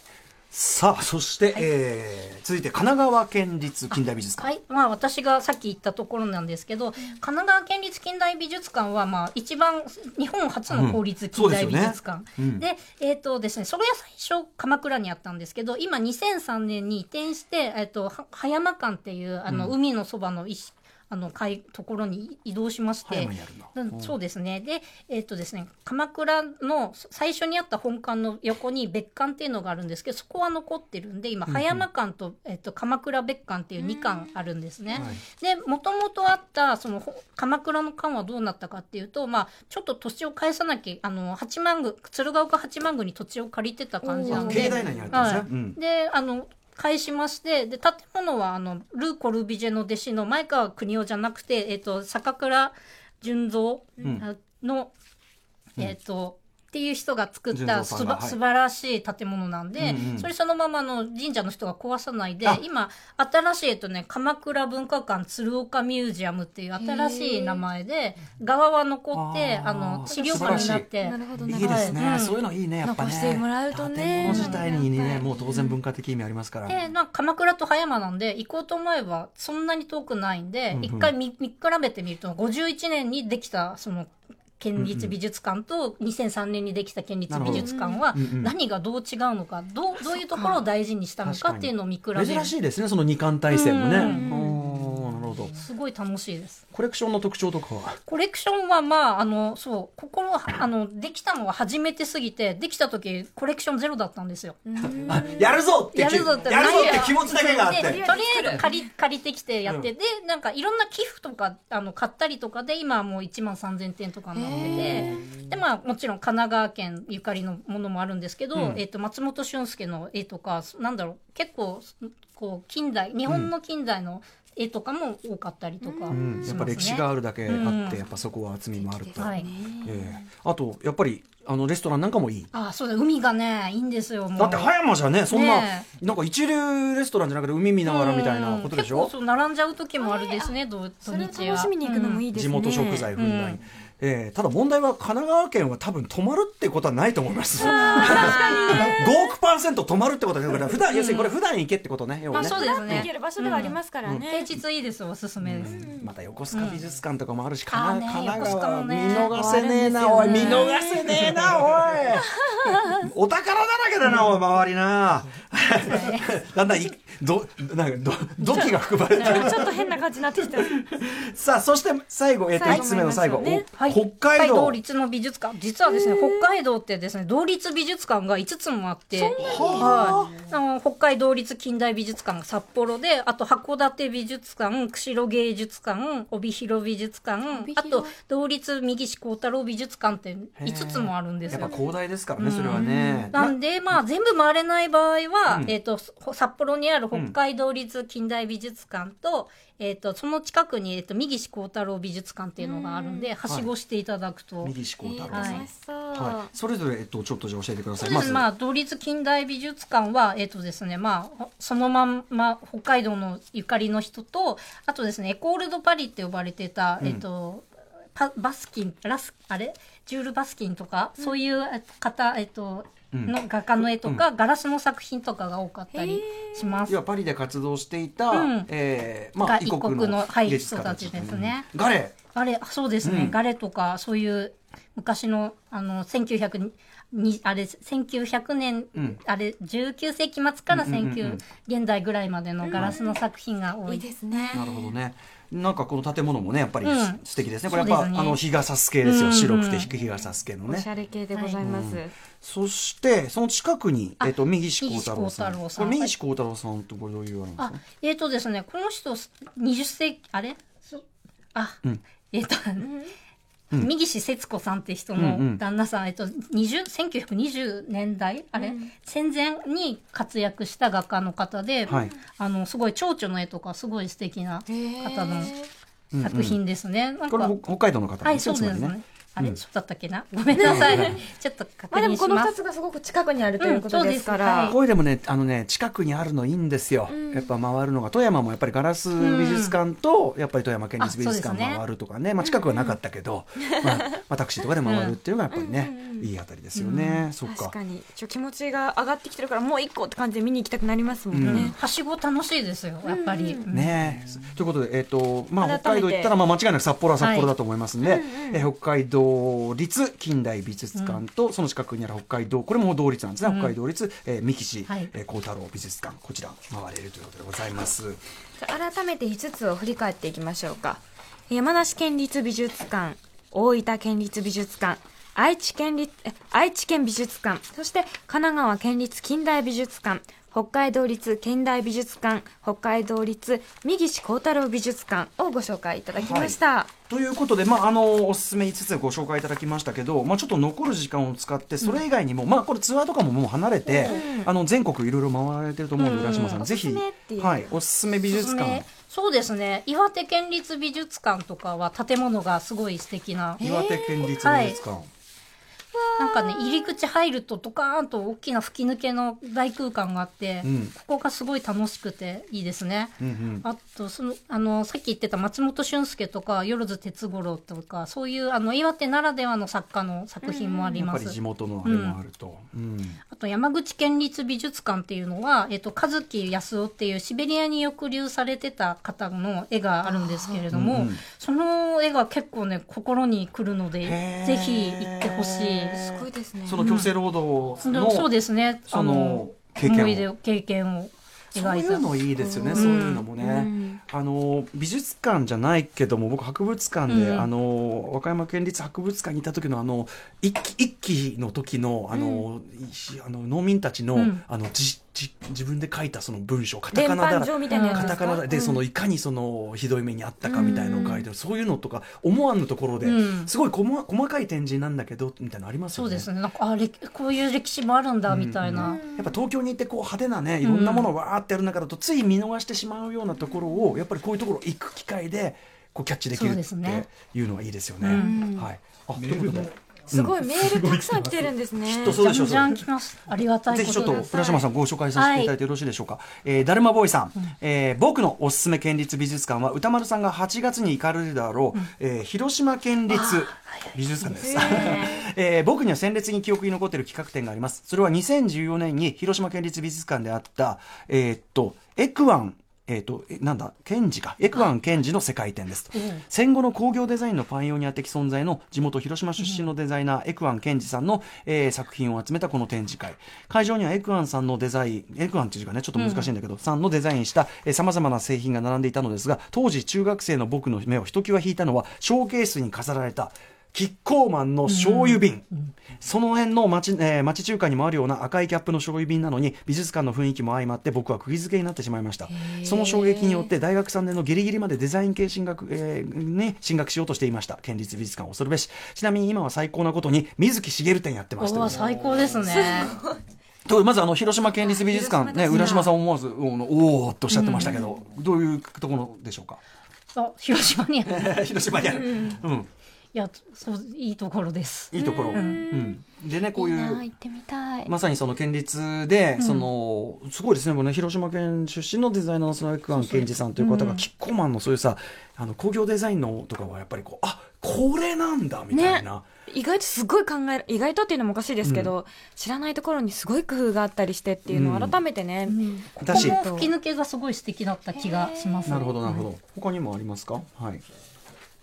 さあそして、えー続いて神奈川県立近代美術館。はい、まあ私がさっき言ったところなんですけど、神奈川県立近代美術館はまあ一番日本初の公立近代美術館、うん。でねでえっ、とですねそれは最初鎌倉にあったんですけど今2003年に移転してえっ、とは葉山館っていうあの、海のそばの石あのかいところに移動しまし葉てそうですね。でえっ、とですね鎌倉の最初にあった本館の横に別館っていうのがあるんですけどそこは残ってるんで今葉山館と,、えっと鎌倉別館っていう2館あるんですね。はい。でもともとあったそのほ鎌倉の館はどうなったかっていうと、まあ、ちょっと土地を返さなきゃあの八幡宮鶴岡八幡宮に土地を借りてた感じなんで。境内内にあったんですね、はい。うん。であの返しましてで建物はあのルー・コルビジェの弟子の前川邦夫じゃなくて、えっと坂倉純三ん。の、えっとっていう人が作っ純たすば、はい。素晴らしい建物なんで、うんうん。それそのままの神社の人が壊さないであ。今新しい、えっとね、鎌倉文化館鶴岡ミュージアムっていう新しい名前で側は残ってあの資料館になってなるほどいないるほどですね、はい。そういうのいいねやっぱね。残してもらうとね。建物自体にねもう当然文化的意味ありますから、でなんか鎌倉と葉山なんで行こうと思えばそんなに遠くないんで、うんうん。一回見見比べてみると51年にできたその県立美術館と2003年にできた県立美術館は何がどう違うのかどうどういうところを大事にしたのかっていうのを見比べる。珍しいですねその二冠体制もね、ほど。すごい楽しいです。コレクションの特徴とかは？コレクションはまああのそうここはあのできたのは初めてすぎてできた時コレクションゼロだったんですよ。あやるぞってやるぞってやるぞって気持ちだけがあって。でとりあえず借り借りてきてやって、でなんかいろんな寄付とかあの買ったりとかで今はもう1万3000点とかになっててでまあもちろん神奈川県ゆかりのものもあるんですけど、うん。えっと松本俊介の絵とかなんだろう結構こう近代日本の近代の絵とかも多かったりとかね。うん、やっぱ歴史があるだけあって、うん。やっぱそこは厚みもあると、はい。ええ。あとやっぱりあのレストランなんかもいい。あそうだ海がねいいんですよだって葉山じゃねそんな、ねなんか一流レストランじゃなくて海見ながらみたいなことでしょ？うん。結構そう並んじゃう時もあるですね、土日は。楽しみに行くのもいいですね、地元食材ふんだんに、うんえーただ問題は神奈川県は多分止まるってことはないと思います。5億パーセント止まるってことはだから普段、要するにこれ普段行けってことね。要まあそうですね。行ける場所ではありますからね、平日いいですおすすめです、また横須賀美術館とかもあるし、ん。神奈川、見逃せねえな、おい、見逃せねえな、おい。お宝だらけだな、おい、周りな。だんだんい、ど、なんか、ど、土器が含まれてる。ちょっと変な感じになってきた。さあ、そして最後、えっと、最後5つ目の最後、はい、お北海道。立の美術館。実はですね北海道ってですね同立美術館が5つもあって。はい、あの北海道立近代美術館が札幌であと函館美術館釧路芸術館帯広美術館あと同立右岸幸太郎美術館って5つもあるんですよ。やっぱ広大ですからね、それはね。なんで、まあ、全部回れない場合は、うん。えっ、と、札幌にある北海道立近代美術館と、えっ、と、その近くに、えっ、と、右岸幸太郎美術館っていうのがあるんで、はしごしていただくと。右志向太郎はい。はい、それぞれ、えっと、ちょっとじゃあ教えてください。そうですね。まあ、ず、同立近代美術館は、えっ、とですね、まあ、そのまんま、北海道のゆかりの人と、あとですね、エコール・ド・パリって呼ばれてた、えっ、と、パバスキン、ラス、あれ？ジュール・バスキンとか、そういう方、えっ、と、んの画家の絵とか、ガラスの作品とかが多かったりします。要。はパリで活動していた、うん。えーまあ、が異国の芸術家たち。人たちですね。うん。ガレ。あれ、そうですね、うん。ガレとか、そういう昔の、あの、1900に、あれ、1900年、うん。あれ、19世紀末からうんうんうんうん。19、現代ぐらいまでのガラスの作品が多い。いいですね。なるほどねなんかこの建物もねやっぱりうん。素敵ですね、これやっぱねあの日が差す系ですよ、うんうん白くて日が差す系のね。おしゃれ系でございます、そしてその近くに、あえっと右志幸太郎さん。右志幸太郎さん。これ右志幸太郎さんってこれどういうあれですあか、えーとですね、この人、20世紀、あれ？そあ、うん。えっ、と、ん。右岸節子さんって人うんうん。の旦那さん、えっと、20 1920年代あれ、戦前に活躍した画家の方で、はい。あの、すごい蝶々の絵とかすごい素敵な方のうんうん。作品ですね。なんかこれ北海道の方なんはい、そうですね。あれ、うん。そうだったっけな？ごめんなさい。ちょっと確まあでも認します。この二つがすごく近くにあるということですから、うん。そうでもねあのね近くにあるのいいんですよ、やっぱ回るのが富山もやっぱりガラス美術館と、やっぱり富山県立美術館回るとかね。まあ、近くはなかったけど、まあ、まあタクシーとかで回るっていうのがやっぱりね、いいあたりですよね、そっか。確かに。ちょ気持ちが上がってきてるからもう一個って感じで見に行きたくなりますもんね、うん。はしご楽しいですよ、やっぱり。うん。ねえ。ということで、えっとまあ、北海道行ったら、まあ、間違いなく札幌は札幌だと思いますんで、え北海道立近代美術館と、その近くにある北海道これも同立なんですね、北海道立、えー、三岸、はい。えー幸太郎美術館。こちら回れるということでございます。改めて5つを振り返っていきましょうか。山梨県立美術館大分県立美術館愛知県立え愛知県美術館そして神奈川県立近代美術館北海道立近代美術館北海道立三岸幸太郎美術館をご紹介いただきました、ということで、まあ、あのおすすめ5つご紹介いただきましたけど、まあ、ちょっと残る時間を使ってそれ以外にも、まあ、これツアーとかももう離れて、あの全国いろいろ回られてると思うので、浦島さん、ぜひ。はい、おすすめ美術館。そうですね。岩手県立美術館とかは建物がすごい素敵な。岩手県立美術館、なんかね入り口入るとドカーンと大きな吹き抜けの大空間があって、うん。ここがすごい楽しくていいですね、うんうん。あとそのあのさっき言ってた松本俊介とか万津哲五郎とかそういうあの岩手ならではの作家の作品もあります、やっぱり地元のあれもあると、うん。あと山口県立美術館っていうのは、えっと、和樹康夫っていうシベリアに抑留されてた方の絵があるんですけれども、うんうん。その絵が結構ね心に来るのでぜひ行ってほしい。すごいですね。その強制労働の、そうですね。そのあの経験を。思い出を経験をそう描いうのいいですよね、ん。そういうのもね、うん。あの美術館じゃないけども僕博物館で、うん。あの和歌山県立博物館にいた時のあの一期一期の時のあの、いあの農民たちの,、うん。あのじじ自分で書いたその文章カタカナだらカタカナだで、うんそのいかにそのひどい目にあったかみたいなのを書いてる、そういうのとか思わぬところで、うんすごい細細かい展示なんだけどみたいなのありますよね。そうですね。なんかあれこういう歴史もあるんだみたいな。やっぱ東京に行ってこう派手なねいろんなものをわーってやる中だとつい見逃してしまうようなところをやっぱりこういうところ行く機会でこうキャッチできるっていうのはいいですよね。うんはい。あということですごいメールたくさん来てるんですね。きっとそうでしょう。じゃんじゃん来ます。ありがたいぜひちょっと浦島さんご紹介させてい。ただいてよろしいでしょうか、えーだるまボーイさん、えー僕のおすすめ県立美術館は歌丸さんが8月に行かれるだろう、えー広島県立美術館です、えー僕には鮮烈に記憶に残っている企画展があります。それは2014年に広島県立美術館であったえーっとエクワンえー、とえなんだ賢治か。エクワン賢治の世界展です、戦後の工業デザインのパイオニア的存在の地元広島出身のデザイナー、栄久庵憲司さんの、えー作品を集めたこの展示会。会場にはエクワンさんのデザインエクワンっていう字がねちょっと難しいんだけど、さんのデザインしたさまざまな製品が並んでいたのですが当時中学生の僕の目をひときわ引いたのはショーケースに飾られたキッコーマンの醤油瓶、その辺の町,、えー町中華にもあるような赤いキャップの醤油瓶なのに美術館の雰囲気も相まって僕は釘付けになってしまいました。その衝撃によって大学3年のギリギリまでデザイン系進学、えーね、進学しようとしていました。県立美術館恐るべし。ちなみに今は最高なことに水木しげる展やってますというおー最高ですね。とまずあの広島県立美術館、ね、浦島さん思わずおおとおっしゃってましたけど、どういうところでしょうか？あ、広島にある。広島にある、うん、いや、そう、いいところです。いいところ、うんでねこういういいな行ってみたい。まさにその県立で、そのすごいですね、ね広島県出身のデザイナーのそのエクアン健二さんという方が、キッコーマンのそういうさ、あの工業デザインのとかはやっぱりこう、あこれなんだみたいな。意外とすごい考える意外とっていうのもおかしいですけど、知らないところにすごい工夫があったりしてっていうのを改めてね、こだしこも吹き抜けがすごい素敵だった気がします。なるほどなるほど。他にもありますか？はい。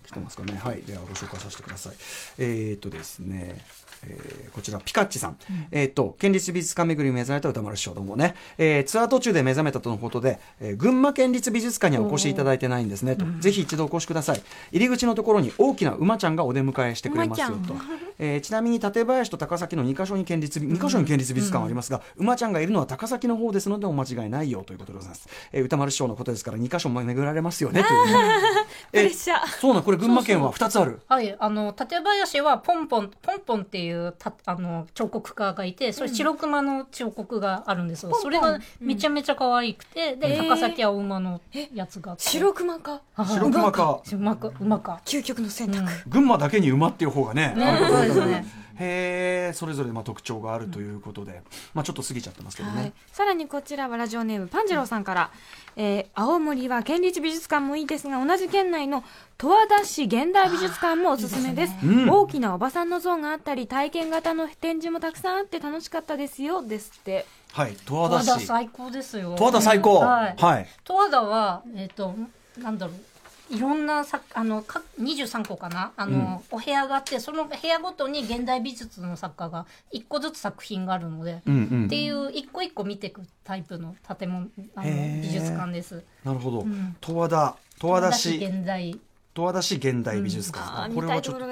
来てますかね。はい。ではご紹介させてください。えー、っとですね。えーこちらピカッチさん、えーっと県立美術館巡りに目覚めた歌丸師匠どうもね、えーツアー途中で目覚めたとのことで、えー群馬県立美術館にはお越しいただいてないんですねと、ぜひ一度お越しください。入り口のところに大きな馬ちゃんがお出迎えしてくれますよと。えーちなみに館林と高崎の2カ所に県立美2カ所に県立美術館はありますが、馬ちゃんがいるのは高崎の方ですのでお間違いないよということでございます、えー歌丸師匠のことですから2カ所も巡られますよねというね。プレッシャー。そうなんこれ群馬県は2つある。はい、あの、館林はポンポン、ポンポンっていうた、あの、彫刻家がいて、それ白熊の彫刻があるんですよ。それがめちゃめちゃ可愛くて、で、高崎は馬のやつがあって。白熊か？あ白熊か。馬か、馬か。究極の選択、群馬だけに馬っていう方がねね。そうですねへえそれぞれまあ特徴があるということで、まあちょっと過ぎちゃってますけどね、はい、さらにこちらはラジオネームパンジローさんから、えー青森は県立美術館もいいですが同じ県内の十和田市現代美術館もおすすめです。うん。大きなおばさんの像があったり体験型の展示もたくさんあって楽しかったですよですって。はい。十和十和田市田最高ですよ。十和田最高、はい。はい。十和田は、えっ、と、なんだろう。いろんなさあのか23個かな？あの、お部屋があってその部屋ごとに現代美術の作家が1個ずつ作品があるので、うんうん。っていう一個一個見ていくタイプの建物あの美術館です。なるほど。ん。十和田十和田市。現代。十和田市現代美術あ館、ー見これはちょっと。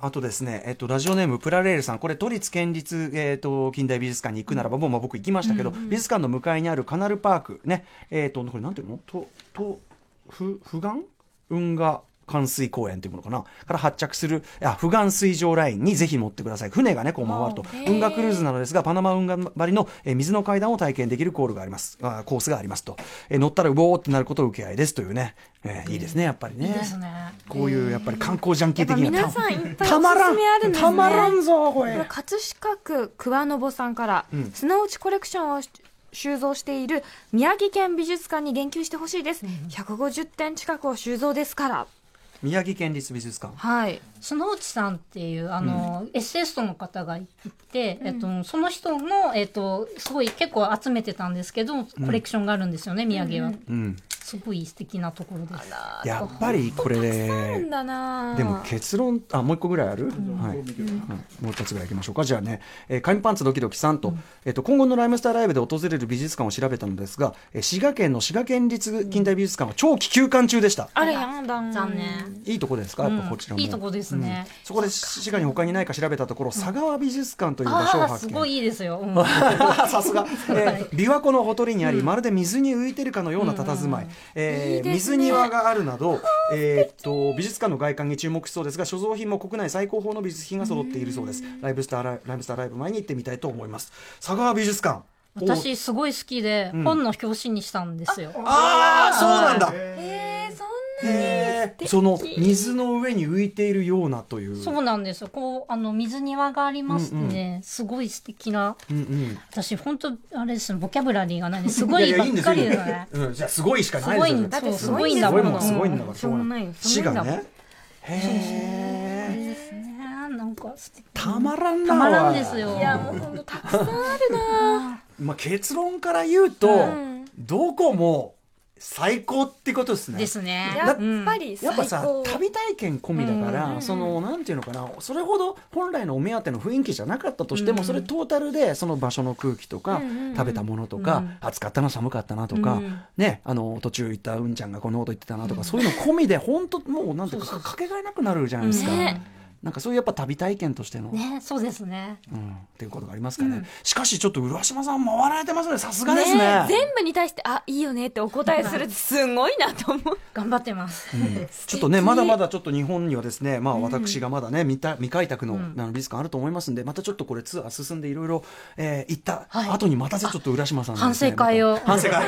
あとですね、えっと、ラジオネームプラレールさん、これ都立県立、えっと、近代美術館に行くならば、もうまあ僕行きましたけど、美術館の向かいにあるカナルパーク、ね、えっと、これなんていうの？と、と、ふ、不願？運河冠水公園というものかな？から発着するあ不願水上ラインにぜひ乗ってください。船がねこう回ると。運河クルーズなのですがパナマ運河張りの、えー水の階段を体験できるコールがあります。あコースがありますと、えー乗ったらうぼーってなることを受け合いですというね、えーいいですねやっぱりね。いいですね。こういうやっぱり観光ジャンキー的な。やっぱ皆さんいっぱいたまらんたまらんぞこれ。葛飾区桑のぼさんから、ん。砂打ちコレクションをし収蔵している宮城県美術館に言及してほしいです、150点近くを収蔵ですから。宮城県立美術館。はい。角内さんっていうあの、エッセイストの方がいて、えっと、その人の、えっと、すごい結構集めてたんですけどコレクションがあるんですよね、宮城は、うんすごい素敵なところです。やっぱりこれなんだなでも結論あもう一個ぐらいある、はい。はいもう一つぐらいいきましょうか。じゃあね、えー、紙パンツドキドキさんと、えっと今後のライムスターライブで訪れる美術館を調べたのですが、えー滋賀県の滋賀県立近代美術館は長期休館中でした、あれやんだ残念。いいとこですか？やっぱこちらも、いいとこですね、そこで滋賀に他にないか調べたところ佐川美術館という場所を発見。すごいいいですよ、うん。さすが、えー、琵琶湖のほとりにあり、まるで水に浮いてるかのような佇まい、えー水庭があるなど、えーっと美術館の外観に注目しそうですが所蔵品も国内最高峰の美術品が揃っているそうです。ライブスターライライブスターライブ前に行ってみたいと思います。佐川美術館。私すごい好きで、ん。本の表紙にしたんですよ。ああそうなんだ。えー、そんなへへえその水の上に浮いているようなという。そうなんですよ。こう、あの、水庭がありましてね、すごい素敵な、うんうん。私、本当あれですね、ボキャブラリーがないんですごいばっかりですね。うん、じゃあすごいしかすごいんないですよ。ねだってすごいんだすごいもんすごいんだからしょうがないよ死がねへえ。なんか。たまらんなたまらんですよ。いやもうほんとたくさんあるな。まあ、結論から言うと、ん。どこも最高ってことですね。ですね。やっぱりやっぱさ旅体験込みだから、うんそのなんていうのかなそれほど本来のお目当ての雰囲気じゃなかったとしても、うん。それトータルでその場所の空気とか、うん食べたものとか、うん。暑かったな寒かったなとか、うん。ねあの途中行ったうんちゃんがこんなこと言ってたなとか、そういうの込みで本当もうなんていうかかけがえなくなるじゃないですか。ねなんかそういうやっぱ旅体験としての、ね、そうですね。うん、っていうことがありますかね、しかしちょっと浦島さん回られてますね。さすがですね。ね全部に対してあいいよねってお答えするってすごいなと思う。頑張ってます。ちょっとね、まだまだちょっと日本にはですね、まあ私がまだね、未た未開拓の,、あの美術館あると思いますんで、またちょっとこれツアー進んでいろいろ、えー行ったはい。後にまたちょっと浦島さんね反省会を。反省会。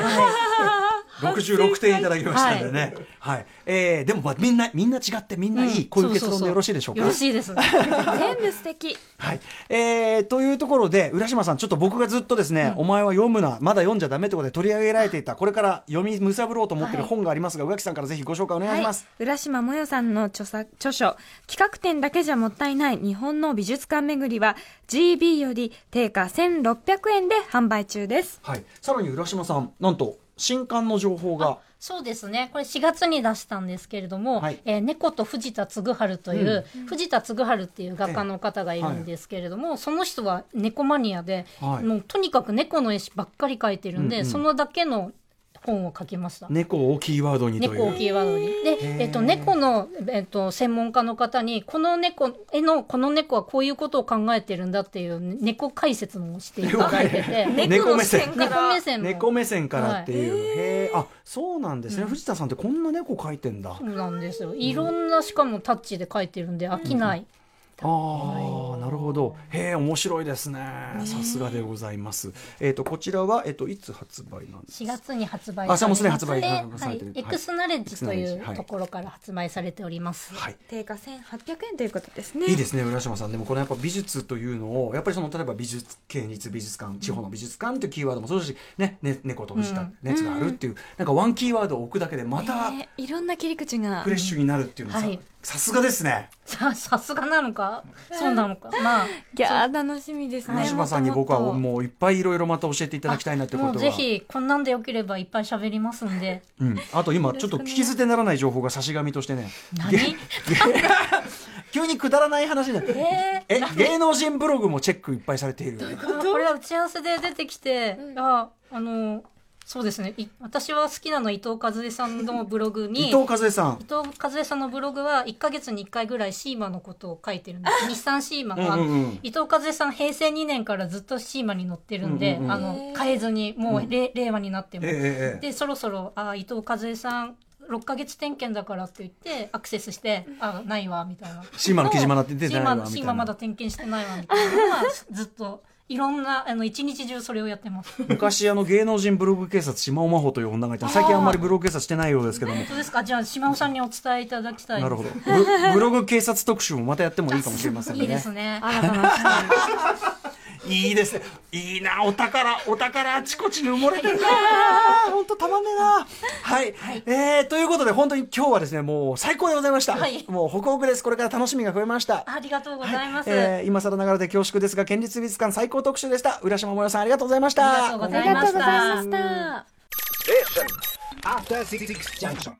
66点いただきましたんでね。はい。えーでもまあみんな、みんな違ってみんないい、こういう結論でよろしいでしょうか？よろしいです。全部素敵 はい。えー、というところで、浦島さん、ちょっと僕がずっとですね、お前は読むな、まだ読んじゃダメってことで取り上げられていた、これから読みむさぶろうと思っている本がありますが、宇垣さんからぜひご紹介お願いします。はい、浦島もよさんの著作著書「企画展だけじゃもったいない日本の美術館巡り」は GB より定価1600円で販売中ですはい、さらに浦島さん、なんと新刊の情報が、そうですね。これ4月に出したんですけれども、はい。えー猫と藤田嗣治という、藤田嗣治っていう画家の方がいるんですけれども、その人は猫マニアで、はい。もうとにかく猫の絵師ばっかり描いてるんで、うんうん。そのだけの本を書きました。猫をキーワードにという。猫をキーワードに。で、えっと、猫の、えっと、専門家の方に、この猫、絵の、この猫はこういうことを考えてるんだっていう猫解説もしていただいてて、猫目線猫目線も。猫目線からっていう、へえあそうなんですね、藤田さんってこんな猫描いてんだ、そうなんですよ。いろんな、しかもタッチで描いてるんで飽きない。ああなるほど。へえ面白いですね。さすがでございます。えっ、とこちらはえっ、といつ発売なんです4か月に発売あそれもすでに発売。でさはいれてる、エクスナレッジとい。うところから発売されております。はい。定価1800円ということですね。いいですね浦島さん。でもこれやっぱ美術というのをやっぱりその例えば美術県立美術館地方の美術館というキーワードもそうだし、ねね、猫と藤田うん。熱があるっていう、なんかワンキーワードを置くだけでまたねいろんな切り口がフレッシュになるっていうのはさはいさすがですね。さ、さすがなのか、そうなのか？まあ、いやー楽しみですね。浦島さんに僕はもういっぱいいろいろまた教えていただきたいなってことはもうぜひ、こんなんでよければいっぱい喋りますんで。うん、あと今ちょっと聞き捨てならない情報が差し紙としてね。何？げ 急にくだらない話で、ええ芸能人ブログもチェックいっぱいされている。これは打ち合わせで出てきて、あ、あの、そうですね。い私は好きなのは伊藤和恵さんのブログに、伊藤和恵さん伊藤和恵さんのブログは1ヶ月に1回ぐらいシーマのことを書いてるんです。日産シーマが、うんうんうん伊藤和恵さん平成2年からずっとシーマに乗ってるんで、うんうんうんあの、変えずに、もう、れ令和になっても。ええええで、そろそろ、あ、伊藤和恵さん、6ヶ月点検だからって言って、アクセスして、あ、ないわ、みたいな。シーマの記事まだ出てないわみたいなシーマシーマまだ点検してないわ、みたいなのは、ずっと、いろんな、あの、一日中それをやってます。昔あの芸能人ブログ警察島尾真帆という女がいた。最近あんまりブログ警察してないようですけども。本当ですか？じゃあ、島尾さんにお伝えいただきたい。なるほど。ブブログ警察特集もまたやってもいいかもしれませんね。いいですね。新たないいですね。いいな、お宝、お宝あちこちに埋もれてるな。本当たまんねえな。はい。えー、ということで、本当に今日はですね、もう最高でございました。はいもうホクホクです。これから楽しみが増えました。ありがとうございます。えー今更ながらで恐縮ですが、県立美術館最高特集でした。浦島もよさん、ありがとうございました。ありがとうごありがとうございました Station. After Six Junction.